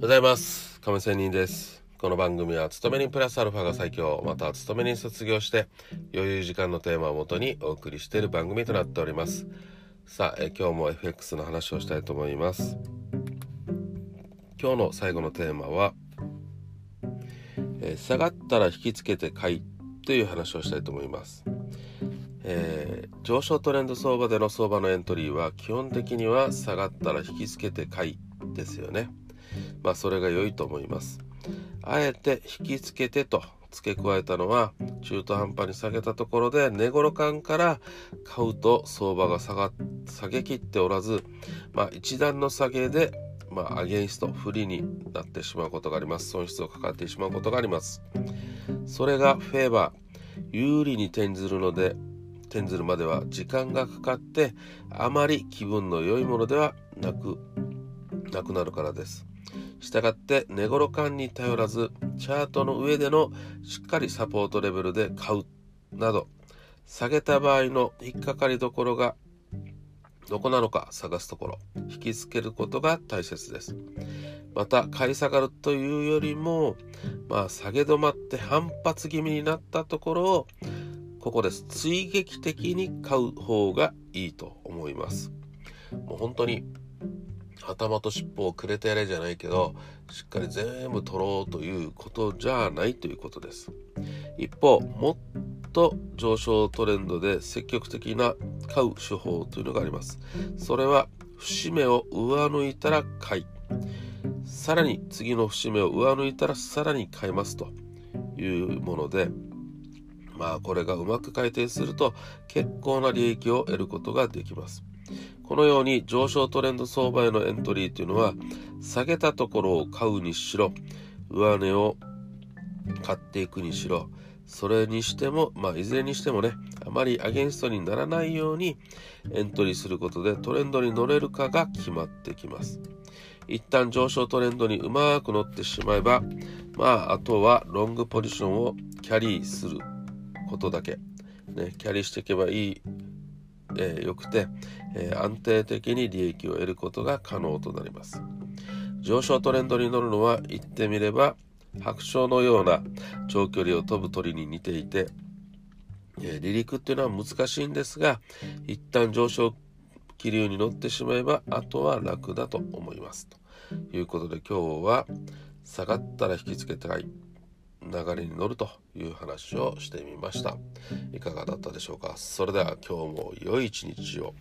ございます。亀仙人です。この番組は勤め人プラスアルファが最強または勤め人卒業して余裕時間のテーマをもとにお送りしている番組となっております。さあえ今日も FX の話をしたいと思います。今日の最後のテーマはえ下がったら引きつけて買いという話をしたいと思います。えー、上昇トレンド相場での相場のエントリーは基本的には下がったら引きつけて買いですよね。まあそれが良いと思います。あえて引きつけてと付け加えたのは中途半端に下げたところで値頃感から買うと相場が下が下げきっておらず、まあ、一段の下げで、まあ、アゲンスト不利になってしまうことがあります損失をかかってしまうことがありますそれがフェーバー有利に転ずるので転ずるまでは時間がかかってあまり気分の良いものではなくなくなるからです。したがって寝頃感に頼らずチャートの上でのしっかりサポートレベルで買うなど下げた場合の引っかかりどころがどこなのか探すところ引きつけることが大切です。また買い下がるというよりもまあ下げ止まって反発気味になったところをここです。追撃的に買う方がいいと思います。もう本当に頭と尻尾をくれてやれじゃないけどしっかり全部取ろうということじゃないということです。一方もっと上昇トレンドで積極的な買う手法というのがあります。それは節目を上抜いたら買い。さらに次の節目を上抜いたらさらに買いますというものでまあこれがうまく回転すると結構な利益を得ることができます。このように上昇トレンド相場へのエントリーというのは下げたところを買うにしろ上値を買っていくにしろそれにしても、まあ、いずれにしてもねあまりアゲンストにならないようにエントリーすることでトレンドに乗れるかが決まってきます。一旦上昇トレンドにうまく乗ってしまえばまああとはロングポジションをキャリーすることだけ、ね、キャリーしていけばいいえー、よくて、えー、安定的に利益を得ることが可能となります。上昇トレンドに乗るのは言ってみれば白鳥のような長距離を飛ぶ鳥に似ていて、えー、離陸っていうのは難しいんですが一旦上昇気流に乗ってしまえばあとは楽だと思います。ということで今日は下がったら引きつけたい。流れに乗るという話をしてみました。いかがだったでしょうか？それでは今日も良い一日を。